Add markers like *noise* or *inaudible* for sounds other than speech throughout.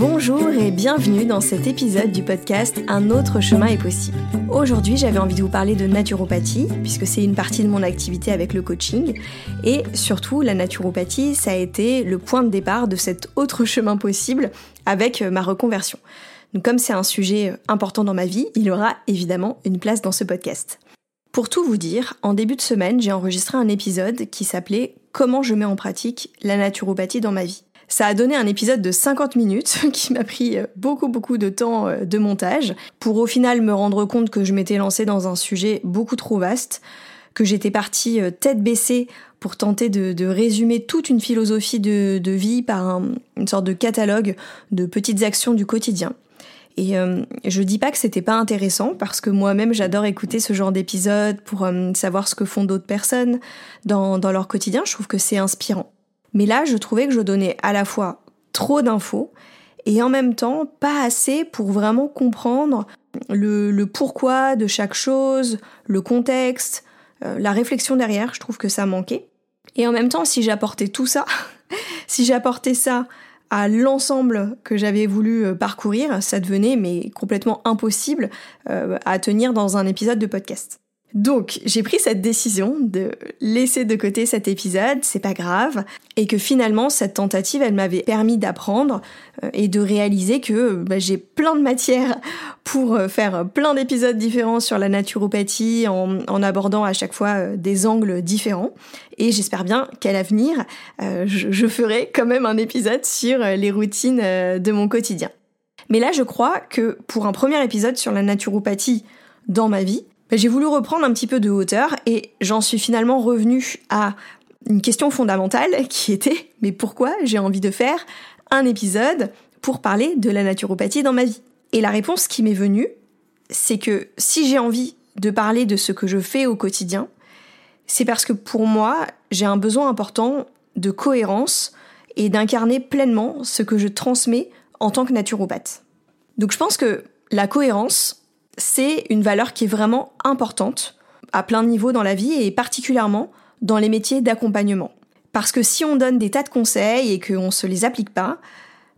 Bonjour et bienvenue dans cet épisode du podcast Un autre chemin est possible. Aujourd'hui, j'avais envie de vous parler de naturopathie, puisque c'est une partie de mon activité avec le coaching. Et surtout, la naturopathie, ça a été le point de départ de cet autre chemin possible avec ma reconversion. Comme c'est un sujet important dans ma vie, il aura évidemment une place dans ce podcast. Pour tout vous dire, en début de semaine, j'ai enregistré un épisode qui s'appelait Comment je mets en pratique la naturopathie dans ma vie. Ça a donné un épisode de 50 minutes *laughs* qui m'a pris euh, beaucoup beaucoup de temps euh, de montage pour au final me rendre compte que je m'étais lancée dans un sujet beaucoup trop vaste, que j'étais partie euh, tête baissée pour tenter de, résumer toute une philosophie de, vie par une sorte de catalogue de petites actions du quotidien. Et je dis pas que c'était pas intéressant parce que moi-même j'adore écouter ce genre d'épisode pour savoir ce que font d'autres personnes dans leur quotidien. Je trouve que c'est inspirant. Mais là, je trouvais que je donnais à la fois trop d'infos et en même temps pas assez pour vraiment comprendre le, pourquoi de chaque chose, le contexte, euh, la réflexion derrière. Je trouve que ça manquait. Et en même temps, si j'apportais tout ça, *laughs* si j'apportais ça à l'ensemble que j'avais voulu euh, parcourir, ça devenait mais complètement impossible euh, à tenir dans un épisode de podcast. Donc, j'ai pris cette décision de laisser de côté cet épisode, c'est pas grave, et que finalement, cette tentative, elle m'avait permis d'apprendre euh, et de réaliser que bah, j'ai plein de matière pour euh, faire plein d'épisodes différents sur la naturopathie en, abordant à chaque fois euh, des angles différents. Et j'espère bien qu'à l'avenir, je, je ferai quand même un épisode sur les routines de mon quotidien. Mais là, je crois que pour un premier épisode sur la naturopathie dans ma vie, bah, j'ai voulu reprendre un petit peu de hauteur et j'en suis finalement revenue à une question fondamentale qui était mais pourquoi j'ai envie de faire un épisode pour parler de la naturopathie dans ma vie? Et la réponse qui m'est venue, c'est que si j'ai envie de parler de ce que je fais au quotidien, c'est parce que pour moi, j'ai un besoin important de cohérence et d'incarner pleinement ce que je transmets en tant que naturopathe. Donc je pense que la cohérence, c'est une valeur qui est vraiment importante à plein de niveaux dans la vie et particulièrement dans les métiers d'accompagnement. Parce que si on donne des tas de conseils et qu'on ne se les applique pas,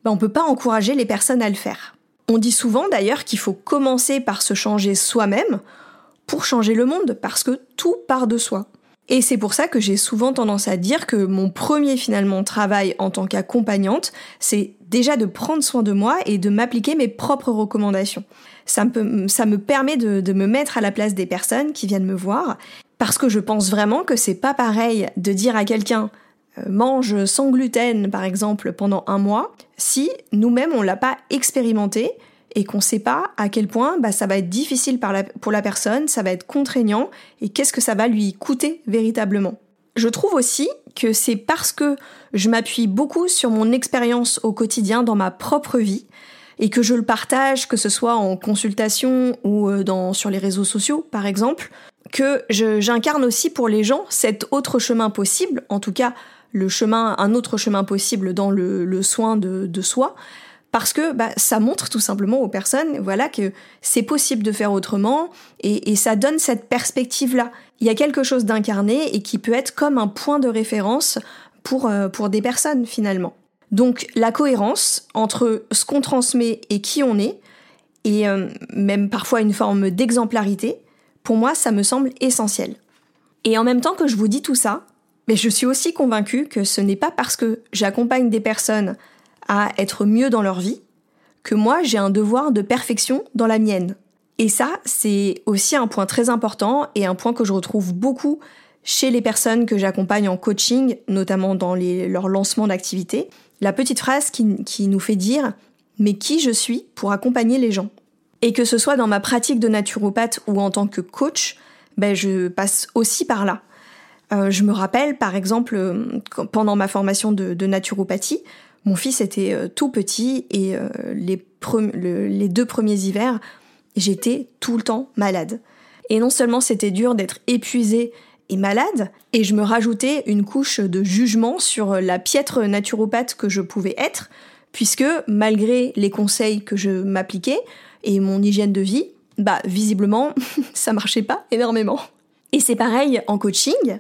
ben on ne peut pas encourager les personnes à le faire. On dit souvent d'ailleurs qu'il faut commencer par se changer soi-même pour changer le monde, parce que tout part de soi. Et c'est pour ça que j'ai souvent tendance à dire que mon premier finalement travail en tant qu'accompagnante, c'est déjà de prendre soin de moi et de m'appliquer mes propres recommandations. Ça me, permet de, de me mettre à la place des personnes qui viennent me voir, parce que je pense vraiment que c'est pas pareil de dire à quelqu'un euh, mange sans gluten par exemple pendant un mois si nous-mêmes on l'a pas expérimenté et qu'on sait pas à quel point bah, ça va être difficile pour la personne, ça va être contraignant et qu'est-ce que ça va lui coûter véritablement. Je trouve aussi que c'est parce que je m'appuie beaucoup sur mon expérience au quotidien dans ma propre vie et que je le partage, que ce soit en consultation ou euh, sur les réseaux sociaux par exemple, que j'incarne aussi pour les gens cet autre chemin possible, en tout cas le chemin, un autre chemin possible dans le, soin de soi, parce que bah, ça montre tout simplement aux personnes voilà que c'est possible de faire autrement et, ça donne cette perspective là il y a quelque chose d'incarné et qui peut être comme un point de référence pour, euh, des personnes finalement donc la cohérence entre ce qu'on transmet et qui on est et euh, même parfois une forme d'exemplarité Pour moi, ça me semble essentiel. Et en même temps que je vous dis tout ça, mais je suis aussi convaincue que ce n'est pas parce que j'accompagne des personnes à être mieux dans leur vie que moi j'ai un devoir de perfection dans la mienne. Et ça, c'est aussi un point très important et un point que je retrouve beaucoup chez les personnes que j'accompagne en coaching, notamment dans leur lancement d'activité. La petite phrase qui, qui nous fait dire mais qui je suis pour accompagner les gens? Et que ce soit dans ma pratique de naturopathe ou en tant que coach, ben je passe aussi par là. Euh, je me rappelle, par exemple, euh, pendant ma formation de, naturopathie, mon fils était euh, tout petit et les, les deux premiers hivers, j'étais tout le temps malade. Et non seulement c'était dur d'être épuisée et malade, et je me rajoutais une couche de jugement sur la piètre naturopathe que je pouvais être, puisque malgré les conseils que je m'appliquais et mon hygiène de vie, bah visiblement *laughs* ça marchait pas énormément. Et c'est pareil en coaching,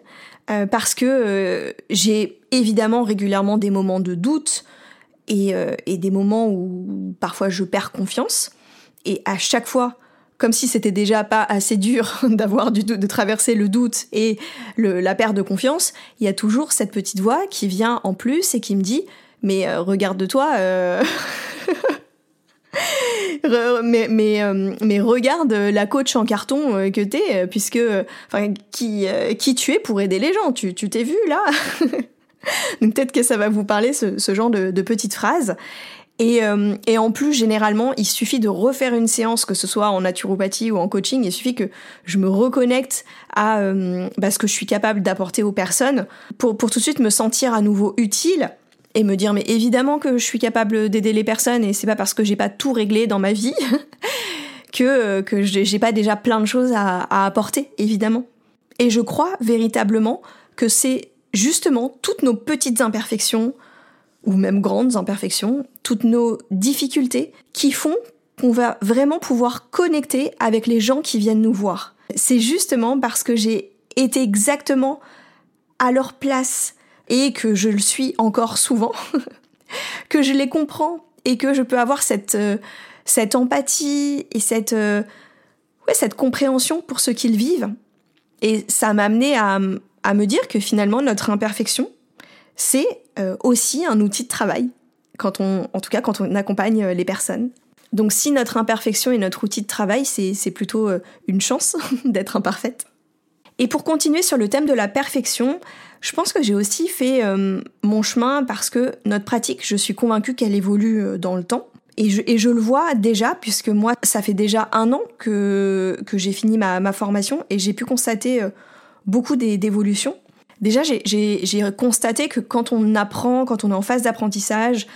euh, parce que euh, j'ai évidemment régulièrement des moments de doute et, euh, et, des moments où parfois je perds confiance. Et à chaque fois, comme si c'était déjà pas assez dur *laughs* d'avoir du de traverser le doute et la perte de confiance, il y a toujours cette petite voix qui vient en plus et qui me dit mais regarde-toi *laughs* mais, mais, euh, mais regarde la coach en carton euh, que t'es, euh, puisque, enfin, qui, qui tu es pour aider les gens. Tu, tu t'es vu là *laughs* Donc peut-être que ça va vous parler ce, ce genre de, de petites phrases. Et, et, en plus, généralement, il suffit de refaire une séance, que ce soit en naturopathie ou en coaching, il suffit que je me reconnecte à bah, ce que je suis capable d'apporter aux personnes pour, pour tout de suite me sentir à nouveau utile et me dire mais évidemment que je suis capable d'aider les personnes et c'est pas parce que j'ai pas tout réglé dans ma vie *laughs* que que j'ai pas déjà plein de choses à, apporter évidemment. Et je crois véritablement que c'est justement toutes nos petites imperfections ou même grandes imperfections, toutes nos difficultés qui font qu'on va vraiment pouvoir connecter avec les gens qui viennent nous voir. C'est justement parce que j'ai été exactement à leur place et que je le suis encore souvent, *laughs* que je les comprends et que je peux avoir cette, euh, cette empathie et cette, euh, ouais, cette compréhension pour ce qu'ils vivent. Et ça m'a amené à, à, me dire que finalement notre imperfection, c'est euh, aussi un outil de travail, quand on, en tout cas quand on accompagne les personnes. Donc si notre imperfection est notre outil de travail, c'est plutôt une chance *laughs* d'être imparfaite. Et pour continuer sur le thème de la perfection, je pense que j'ai aussi fait euh, mon chemin parce que notre pratique, je suis convaincue qu'elle évolue euh, dans le temps. Et je, le vois déjà, puisque moi, ça fait déjà un an que, que j'ai fini ma, ma, formation et j'ai pu constater euh, beaucoup d'évolutions. Déjà, j'ai constaté que quand on apprend, quand on est en phase d'apprentissage,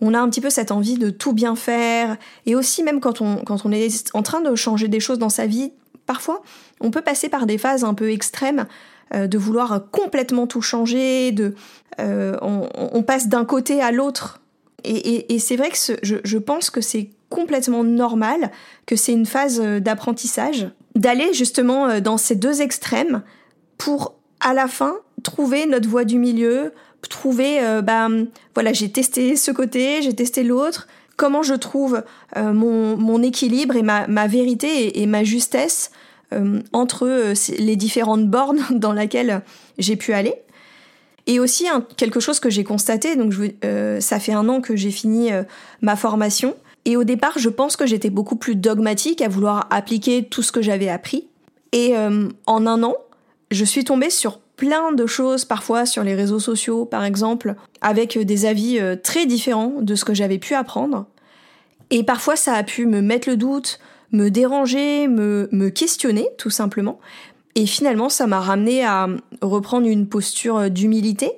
on a un petit peu cette envie de tout bien faire. Et aussi, même quand on, quand on est en train de changer des choses dans sa vie, parfois, on peut passer par des phases un peu extrêmes euh, de vouloir complètement tout changer, de, euh, on, passe d'un côté à l'autre. Et, c'est vrai que je, pense que c'est complètement normal, que c'est une phase euh, d'apprentissage, d'aller justement dans ces deux extrêmes pour à la fin trouver notre voie du milieu, trouver, bah, voilà, j'ai testé ce côté, j'ai testé l'autre, comment je trouve mon, équilibre et ma, vérité et ma justesse entre euh, les différentes bornes *laughs* dans lesquelles j'ai pu aller. Et aussi quelque chose que j'ai constaté, donc euh, ça fait un an que j'ai fini ma formation, et au départ je pense que j'étais beaucoup plus dogmatique à vouloir appliquer tout ce que j'avais appris. Et en un an, je suis tombée sur plein de choses, parfois sur les réseaux sociaux par exemple, avec des avis très différents de ce que j'avais pu apprendre. Et parfois ça a pu me mettre le doute, me déranger, me, me questionner tout simplement. Et finalement, ça m'a ramené à reprendre une posture d'humilité,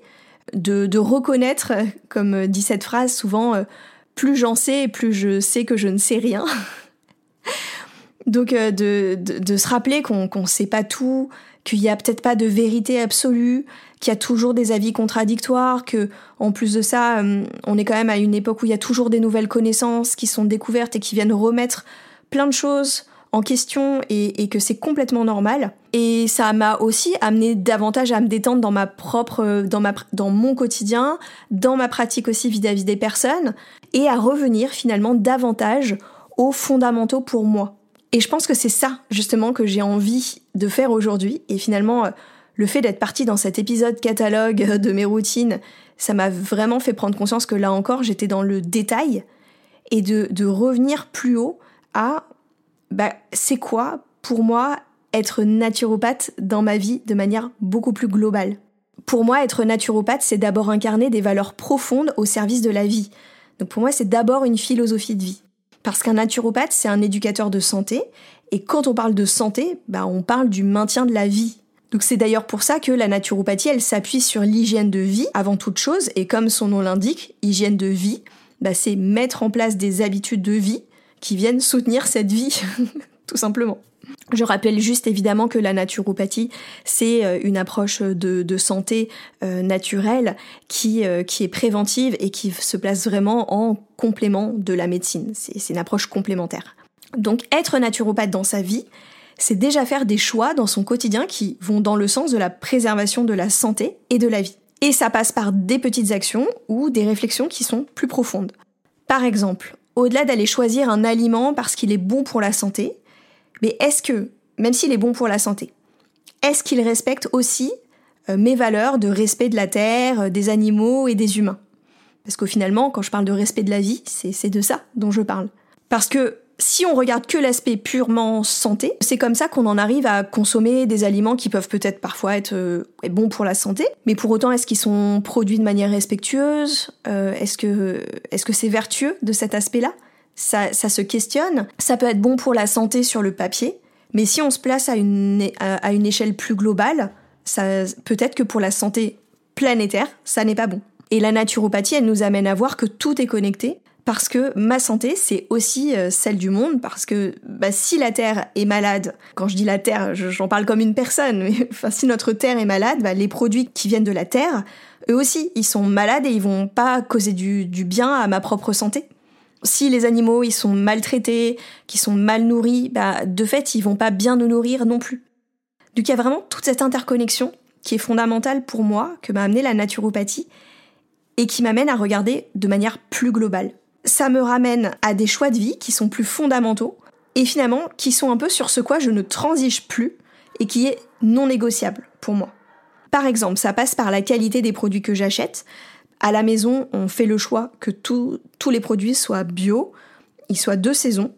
de, de, reconnaître, *laughs* comme dit cette phrase souvent, euh, plus j'en sais, plus je sais que je ne sais rien. *laughs* Donc euh, de, de, se rappeler qu'on ne sait pas tout, qu'il n'y a peut-être pas de vérité absolue, qu'il y a toujours des avis contradictoires, que en plus de ça, euh, on est quand même à une époque où il y a toujours des nouvelles connaissances qui sont découvertes et qui viennent remettre plein de choses en question et, que c'est complètement normal. Et ça m'a aussi amené davantage à me détendre dans ma propre, dans ma, dans mon quotidien, dans ma pratique aussi vis-à-vis des personnes, et à revenir finalement davantage aux fondamentaux pour moi. Et je pense que c'est ça justement que j'ai envie de faire aujourd'hui. Et finalement, le fait d'être partie dans cet épisode catalogue de mes routines, ça m'a vraiment fait prendre conscience que là encore, j'étais dans le détail et de, de revenir plus haut à bah, c'est quoi pour moi être naturopathe dans ma vie de manière beaucoup plus globale? Pour moi, être naturopathe, c'est d'abord incarner des valeurs profondes au service de la vie. Donc pour moi, c'est d'abord une philosophie de vie. Parce qu'un naturopathe, c'est un éducateur de santé, et quand on parle de santé, bah, on parle du maintien de la vie. Donc c'est d'ailleurs pour ça que la naturopathie, elle s'appuie sur l'hygiène de vie avant toute chose, et comme son nom l'indique, hygiène de vie, bah, c'est mettre en place des habitudes de vie qui viennent soutenir cette vie, *laughs* tout simplement. Je rappelle juste évidemment que la naturopathie, c'est euh, une approche de, santé euh, naturelle qui, euh, qui est préventive et qui se place vraiment en complément de la médecine. C'est une approche complémentaire. Donc être naturopathe dans sa vie, c'est déjà faire des choix dans son quotidien qui vont dans le sens de la préservation de la santé et de la vie. Et ça passe par des petites actions ou des réflexions qui sont plus profondes. Par exemple, au-delà d'aller choisir un aliment parce qu'il est bon pour la santé, mais est-ce que, même s'il est bon pour la santé, est-ce qu'il respecte aussi euh, mes valeurs de respect de la terre, euh, des animaux et des humains? Parce qu'au finalement, quand je parle de respect de la vie, c'est de ça dont je parle. Parce que si on regarde que l'aspect purement santé, c'est comme ça qu'on en arrive à consommer des aliments qui peuvent peut-être parfois être euh, bons pour la santé, mais pour autant est-ce qu'ils sont produits de manière respectueuse? Est-ce que est-ce que c'est vertueux de cet aspect-là? Ça, se questionne. Ça peut être bon pour la santé sur le papier, mais si on se place à une, à une échelle plus globale, peut-être que pour la santé planétaire, ça n'est pas bon. Et la naturopathie, elle nous amène à voir que tout est connecté, parce que ma santé, c'est aussi euh, celle du monde, parce que bah, si la Terre est malade, quand je dis la Terre, j'en parle comme une personne, mais *laughs* enfin, si notre Terre est malade, bah, les produits qui viennent de la Terre, eux aussi, ils sont malades et ils vont pas causer du, bien à ma propre santé si les animaux ils sont maltraités, qui sont mal nourris, bah, de fait ils vont pas bien nous nourrir non plus. Donc il y a vraiment toute cette interconnexion qui est fondamentale pour moi, que m'a amené la naturopathie, et qui m'amène à regarder de manière plus globale. Ça me ramène à des choix de vie qui sont plus fondamentaux, et finalement qui sont un peu sur ce quoi je ne transige plus, et qui est non négociable pour moi. Par exemple, ça passe par la qualité des produits que j'achète, à la maison, on fait le choix que tous les produits soient bio, ils soient de saison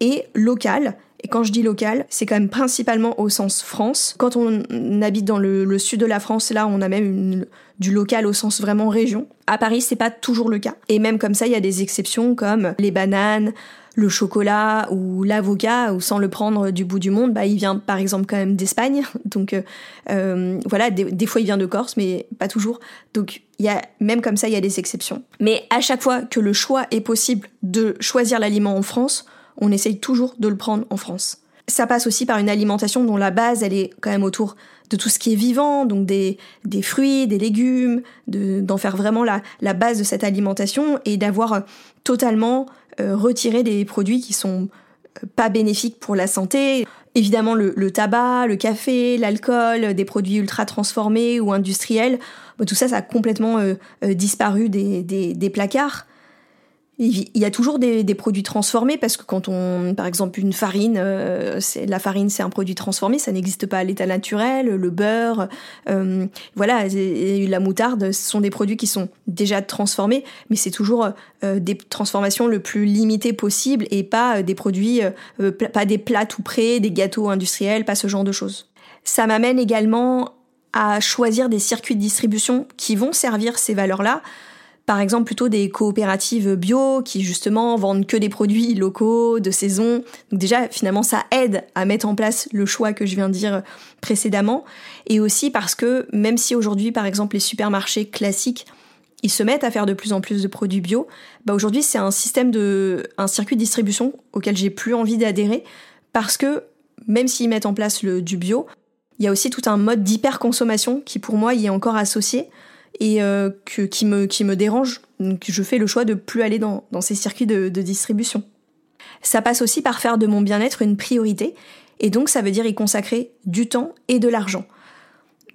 et local. Et quand je dis local, c'est quand même principalement au sens France. Quand on habite dans le, sud de la France, là, on a même du local au sens vraiment région. À Paris, c'est pas toujours le cas. Et même comme ça, il y a des exceptions comme les bananes, le chocolat ou l'avocat, ou sans le prendre du bout du monde, bah, il vient par exemple quand même d'Espagne. *laughs* Donc euh, euh, voilà, des, fois il vient de Corse, mais pas toujours. Donc il y a même comme ça, il y a des exceptions. Mais à chaque fois que le choix est possible de choisir l'aliment en France, on essaye toujours de le prendre en France. Ça passe aussi par une alimentation dont la base, elle est quand même autour de tout ce qui est vivant, donc des, des fruits, des légumes, d'en faire vraiment la, la base de cette alimentation et d'avoir totalement euh, retirer des produits qui sont euh, pas bénéfiques pour la santé. Évidemment, le, tabac, le café, l'alcool, des produits ultra transformés ou industriels, tout ça, ça a complètement euh, disparu des placards. Il y a toujours des, produits transformés parce que quand on, par exemple, une farine, euh, la farine c'est un produit transformé, ça n'existe pas à l'état naturel. Le beurre, euh, voilà, la moutarde, ce sont des produits qui sont déjà transformés, mais c'est toujours euh, des transformations le plus limitées possible et pas des produits, pas des plats tout prêts, des gâteaux industriels, pas ce genre de choses. Ça m'amène également à choisir des circuits de distribution qui vont servir ces valeurs-là par exemple plutôt des coopératives bio qui justement vendent que des produits locaux, de saison. Donc déjà finalement ça aide à mettre en place le choix que je viens de dire précédemment. Et aussi parce que même si aujourd'hui par exemple les supermarchés classiques ils se mettent à faire de plus en plus de produits bio, bah aujourd'hui c'est un système de un circuit de distribution auquel j'ai plus envie d'adhérer parce que même s'ils mettent en place le, du bio, il y a aussi tout un mode d'hyperconsommation qui pour moi y est encore associé et euh, qui, me, dérange. Donc je fais le choix de plus aller dans, ces circuits de, de distribution. Ça passe aussi par faire de mon bien-être une priorité, et donc ça veut dire y consacrer du temps et de l'argent.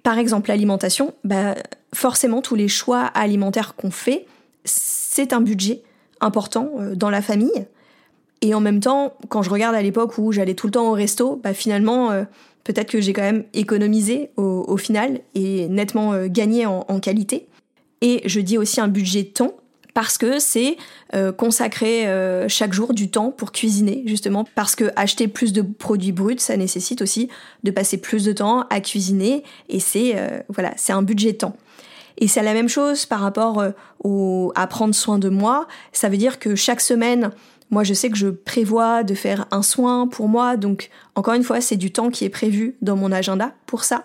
Par exemple, l'alimentation, bah, forcément tous les choix alimentaires qu'on fait, c'est un budget important euh, dans la famille. Et en même temps, quand je regarde à l'époque où j'allais tout le temps au resto, bah finalement, euh, peut-être que j'ai quand même économisé au, final et nettement euh, gagné en, qualité. Et je dis aussi un budget temps parce que c'est euh, consacrer chaque jour du temps pour cuisiner justement. Parce que acheter plus de produits bruts ça nécessite aussi de passer plus de temps à cuisiner et c'est voilà c'est un budget temps. Et c'est la même chose par rapport au, à prendre soin de moi. Ça veut dire que chaque semaine moi, je sais que je prévois de faire un soin pour moi, donc encore une fois, c'est du temps qui est prévu dans mon agenda pour ça,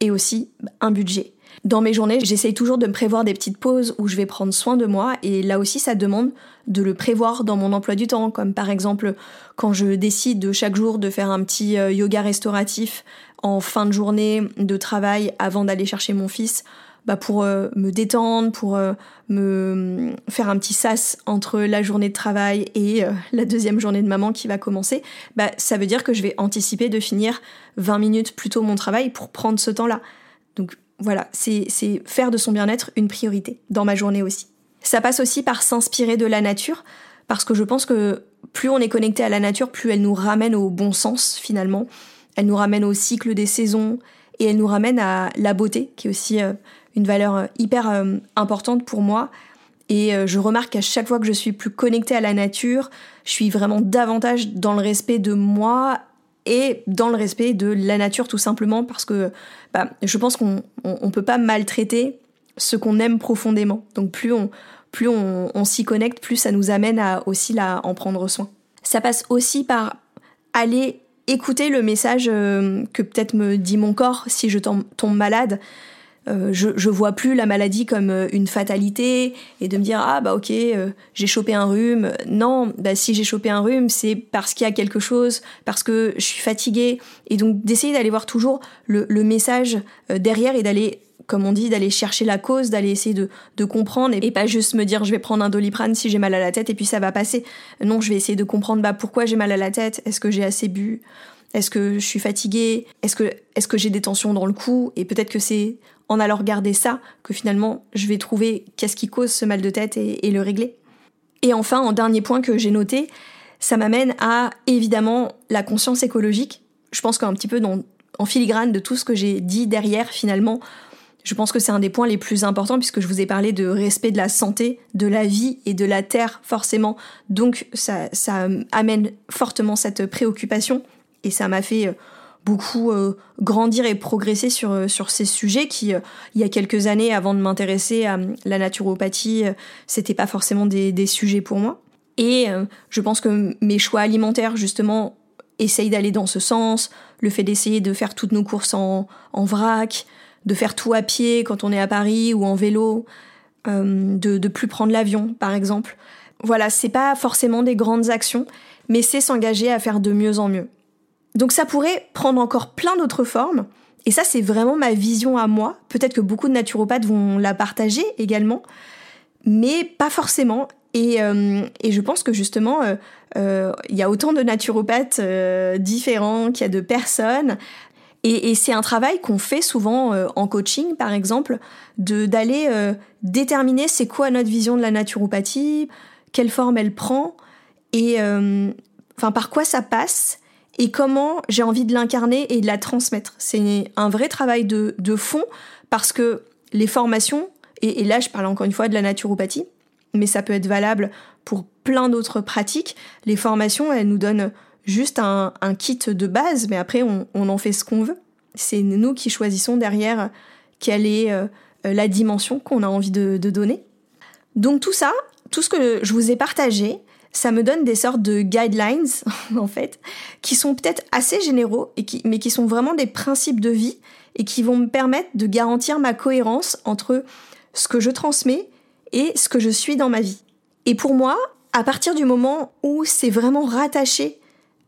et aussi un budget. Dans mes journées, j'essaye toujours de me prévoir des petites pauses où je vais prendre soin de moi, et là aussi, ça demande de le prévoir dans mon emploi du temps, comme par exemple quand je décide de chaque jour de faire un petit euh, yoga restauratif en fin de journée de travail avant d'aller chercher mon fils bah pour euh, me détendre, pour euh, me faire un petit sas entre la journée de travail et euh, la deuxième journée de maman qui va commencer, bah ça veut dire que je vais anticiper de finir 20 minutes plus tôt mon travail pour prendre ce temps-là. Donc voilà, c'est faire de son bien-être une priorité dans ma journée aussi. Ça passe aussi par s'inspirer de la nature, parce que je pense que plus on est connecté à la nature, plus elle nous ramène au bon sens finalement. Elle nous ramène au cycle des saisons et elle nous ramène à la beauté, qui est aussi une valeur euh, hyper euh, importante pour moi. Et euh, je remarque qu'à chaque fois que je suis plus connectée à la nature, je suis vraiment davantage dans le respect de moi et dans le respect de la nature tout simplement parce que bah, je pense qu'on on, peut pas maltraiter ce qu'on aime profondément. Donc plus on, plus on, s'y connecte, plus ça nous amène à aussi la, en prendre soin. Ça passe aussi par aller écouter le message que peut-être me dit mon corps si je tombe malade. Euh, je, je vois plus la maladie comme euh, une fatalité et de me dire ah bah ok euh, j'ai chopé un rhume. Non bah si j'ai chopé un rhume c'est parce qu'il y a quelque chose parce que je suis fatiguée. Et donc d'essayer d'aller voir toujours le, le message derrière et d'aller comme on dit, d'aller chercher la cause, d'aller essayer de, de comprendre et, pas juste me dire je vais prendre un doliprane si j'ai mal à la tête et puis ça va passer. Non, je vais essayer de comprendre bah, pourquoi j'ai mal à la tête, est-ce que j'ai assez bu, est-ce que je suis fatiguée, est-ce que, j'ai des tensions dans le cou? Et peut-être que c'est en allant regarder ça que finalement je vais trouver qu'est-ce qui cause ce mal de tête et, le régler. Et enfin, en dernier point que j'ai noté, ça m'amène à évidemment la conscience écologique. Je pense qu'un petit peu en filigrane de tout ce que j'ai dit derrière finalement, je pense que c'est un des points les plus importants puisque je vous ai parlé de respect de la santé, de la vie et de la terre forcément. Donc ça amène fortement cette préoccupation et ça m'a fait euh, beaucoup euh, grandir et progresser sur, euh, sur ces sujets qui, euh, il y a quelques années, avant de m'intéresser à la naturopathie, c'était pas forcément des, des, sujets pour moi. Et je pense que mes choix alimentaires, justement, essayent d'aller dans ce sens. Le fait d'essayer de faire toutes nos courses en, en vrac, de faire tout à pied quand on est à Paris ou en vélo, de, de plus prendre l'avion, par exemple. Voilà, c'est pas forcément des grandes actions, mais c'est s'engager à faire de mieux en mieux. Donc ça pourrait prendre encore plein d'autres formes. Et ça, c'est vraiment ma vision à moi. Peut-être que beaucoup de naturopathes vont la partager également, mais pas forcément. Et, euh, je pense que justement, euh, euh, il y a autant de naturopathes différents qu'il y a de personnes. Et, c'est un travail qu'on fait souvent en coaching, par exemple, de d'aller déterminer c'est quoi notre vision de la naturopathie, quelle forme elle prend, et enfin par quoi ça passe et comment j'ai envie de l'incarner et de la transmettre. C'est un vrai travail de, fond parce que les formations, et, là je parle encore une fois de la naturopathie, mais ça peut être valable pour plein d'autres pratiques, les formations, elles nous donnent juste un, kit de base, mais après on, en fait ce qu'on veut. C'est nous qui choisissons derrière quelle est euh, la dimension qu'on a envie de donner. Donc tout ça, tout ce que je vous ai partagé, ça me donne des sortes de guidelines, *laughs* en fait, qui sont peut-être assez généraux, mais qui sont vraiment des principes de vie et qui vont me permettre de garantir ma cohérence entre ce que je transmets et ce que je suis dans ma vie. Et pour moi, à partir du moment où c'est vraiment rattaché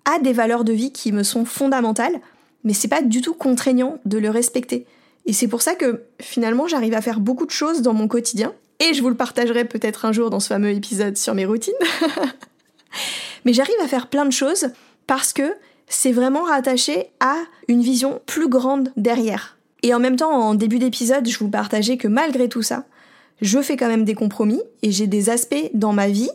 à des valeurs de vie qui me sont fondamentales, mais c'est pas du tout contraignant de le respecter. Et c'est pour ça que finalement j'arrive à faire beaucoup de choses dans mon quotidien et je vous le partagerai peut-être un jour dans ce fameux épisode sur mes routines. *laughs* Mais j'arrive à faire plein de choses parce que c'est vraiment rattaché à une vision plus grande derrière. Et en même temps, en début d'épisode, je vous partageais que malgré tout ça, je fais quand même des compromis et j'ai des aspects dans ma vie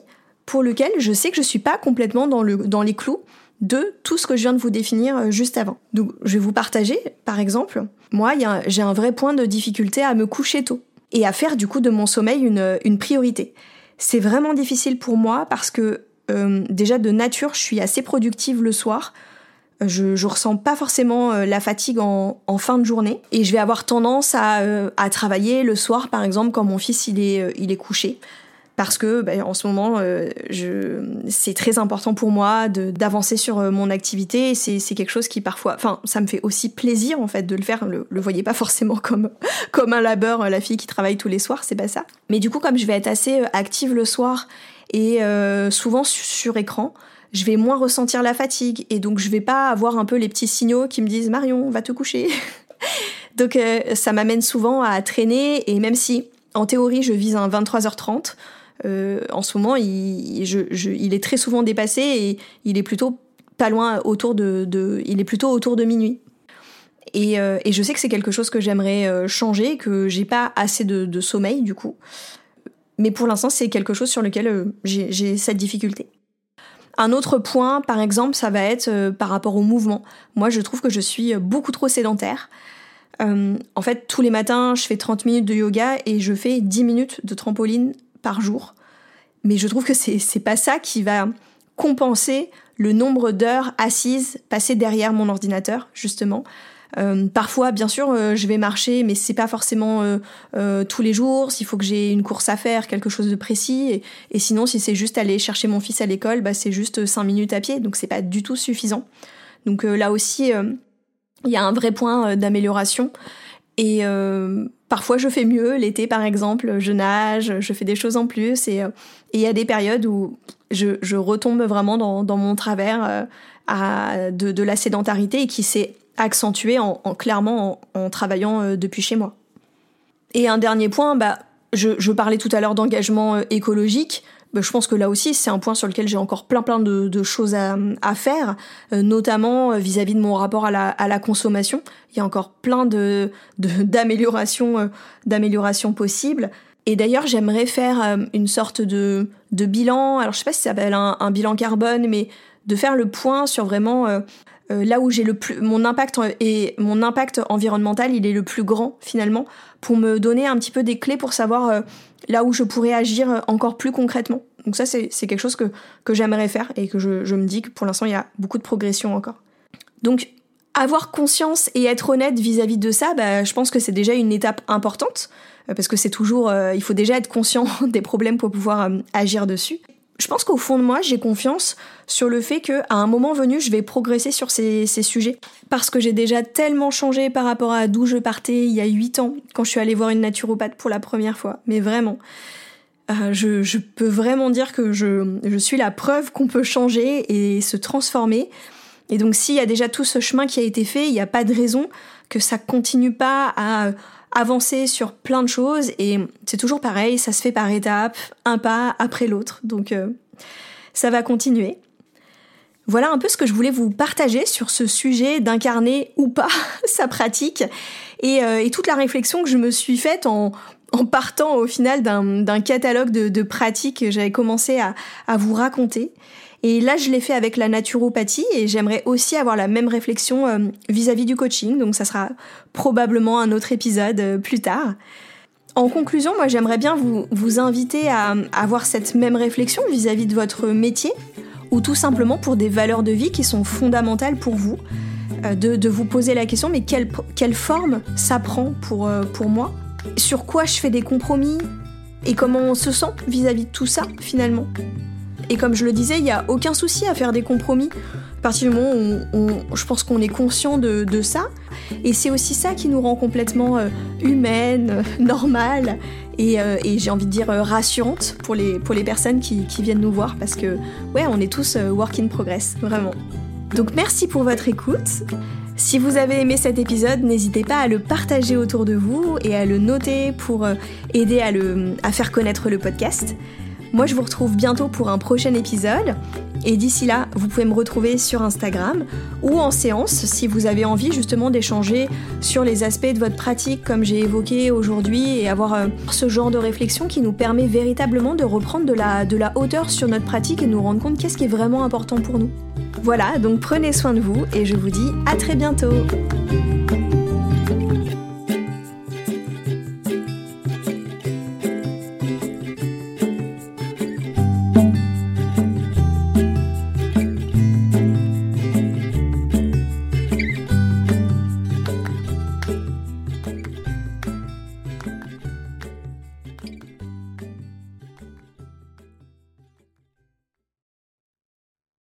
pour lequel je sais que je suis pas complètement dans, le, dans les clous de tout ce que je viens de vous définir euh, juste avant. Donc je vais vous partager, par exemple, moi j'ai un vrai point de difficulté à me coucher tôt et à faire du coup de mon sommeil une, une priorité. C'est vraiment difficile pour moi parce que euh, déjà de nature je suis assez productive le soir. Je, je ressens pas forcément euh, la fatigue en, en, fin de journée et je vais avoir tendance à, à, travailler le soir par exemple quand mon fils il est, il est couché parce que ben, en ce moment, euh, c'est très important pour moi d'avancer sur euh, mon activité. C'est quelque chose qui parfois, enfin, ça me fait aussi plaisir en fait de le faire. Le, le voyez pas *laughs* forcément comme comme un labeur, la fille qui travaille tous les soirs, c'est pas ça. Mais du coup, comme je vais être assez euh, active le soir et souvent sur, écran, je vais moins ressentir la fatigue et donc je vais pas avoir un peu les petits signaux qui me disent Marion, va te coucher. *laughs* donc ça m'amène souvent à traîner et même si en théorie je vise un 23h30, euh, en ce moment, il, est très souvent dépassé et il est plutôt pas loin autour de, il est plutôt autour de minuit. Et, euh, et je sais que c'est quelque chose que j'aimerais euh, changer, que j'ai pas assez de, sommeil du coup. Mais pour l'instant, c'est quelque chose sur lequel j'ai cette difficulté. Un autre point, par exemple, ça va être par rapport au mouvement. Moi, je trouve que je suis beaucoup trop sédentaire. en fait, tous les matins, je fais 30 minutes de yoga et je fais 10 minutes de trampoline par jour. Mais je trouve que c'est pas ça qui va compenser le nombre d'heures assises passées derrière mon ordinateur, justement. Euh, parfois, bien sûr, euh, je vais marcher, mais c'est pas forcément euh, tous les jours. S'il faut que j'ai une course à faire, quelque chose de précis, et, sinon, si c'est juste aller chercher mon fils à l'école, bah, c'est juste 5 minutes à pied, donc c'est pas du tout suffisant. Donc là aussi, il y a un vrai point d'amélioration. Et Parfois, je fais mieux. L'été, par exemple, je nage, je fais des choses en plus. Et euh, il y a des périodes où je, retombe vraiment dans, mon travers euh, de, la sédentarité et qui s'est accentué en, clairement en, travaillant euh, depuis chez moi. Et un dernier point, bah, je parlais tout à l'heure d'engagement écologique. Bah, je pense que là aussi, c'est un point sur lequel j'ai encore plein plein de, choses à, faire, euh, notamment euh, vis-à-vis de mon rapport à la, consommation. Il y a encore plein de *laughs* d'améliorations euh, d'améliorations possibles. Et d'ailleurs, j'aimerais faire une sorte de, de bilan. Alors, je sais pas si ça s'appelle un, bilan carbone, mais de faire le point sur vraiment là où j'ai le plus mon impact environnemental, il est le plus grand finalement, pour me donner un petit peu des clés pour savoir là où je pourrais agir encore plus concrètement. Donc ça, c'est quelque chose que, j'aimerais faire et que je, me dis que pour l'instant, il y a beaucoup de progression encore. Donc, avoir conscience et être honnête vis-à-vis de ça, bah, je pense que c'est déjà une étape importante, euh, parce que c'est toujours, euh, il faut déjà être conscient *laughs* des problèmes pour pouvoir euh, agir dessus je pense qu'au fond de moi, j'ai confiance sur le fait qu'à un moment venu, je vais progresser sur ces, sujets. Parce que j'ai déjà tellement changé par rapport à d'où je partais il y a 8 ans, quand je suis allée voir une naturopathe pour la première fois. Mais vraiment. Euh, je, peux vraiment dire que je, je suis la preuve qu'on peut changer et se transformer. Et donc s'il y a déjà tout ce chemin qui a été fait, il n'y a pas de raison que ça continue pas à avancer sur plein de choses et c'est toujours pareil, ça se fait par étapes, un pas après l'autre. Donc euh, ça va continuer. Voilà un peu ce que je voulais vous partager sur ce sujet d'incarner ou pas *laughs* sa pratique euh, et, toute la réflexion que je me suis faite en, partant au final d'un catalogue de, pratiques que j'avais commencé à vous raconter. Et là, je l'ai fait avec la naturopathie et j'aimerais aussi avoir la même réflexion euh, vis-à-vis du coaching. Donc ça sera probablement un autre épisode euh, plus tard. En conclusion, moi j'aimerais bien vous, inviter à, avoir cette même réflexion vis-à-vis de votre métier ou tout simplement pour des valeurs de vie qui sont fondamentales pour vous. Euh, de, vous poser la question, mais quelle, forme ça prend pour, moi? Sur quoi je fais des compromis? Et comment on se sent vis-à-vis -vis de tout ça finalement? Et comme je le disais, il n'y a aucun souci à faire des compromis. À partir du moment où je pense qu'on est conscient de, ça. Et c'est aussi ça qui nous rend complètement euh, humaine, euh, normale euh, et, j'ai envie de dire rassurante pour les, pour les personnes qui, qui, viennent nous voir parce que, ouais, on est tous work in progress, vraiment. Donc merci pour votre écoute. Si vous avez aimé cet épisode, n'hésitez pas à le partager autour de vous et à le noter pour aider à, le, à faire connaître le podcast. Moi, je vous retrouve bientôt pour un prochain épisode. Et d'ici là, vous pouvez me retrouver sur Instagram ou en séance si vous avez envie justement d'échanger sur les aspects de votre pratique comme j'ai évoqué aujourd'hui et avoir euh, ce genre de réflexion qui nous permet véritablement de reprendre de la, de la hauteur sur notre pratique et nous rendre compte qu'est-ce qui est vraiment important pour nous. Voilà, donc prenez soin de vous et je vous dis à très bientôt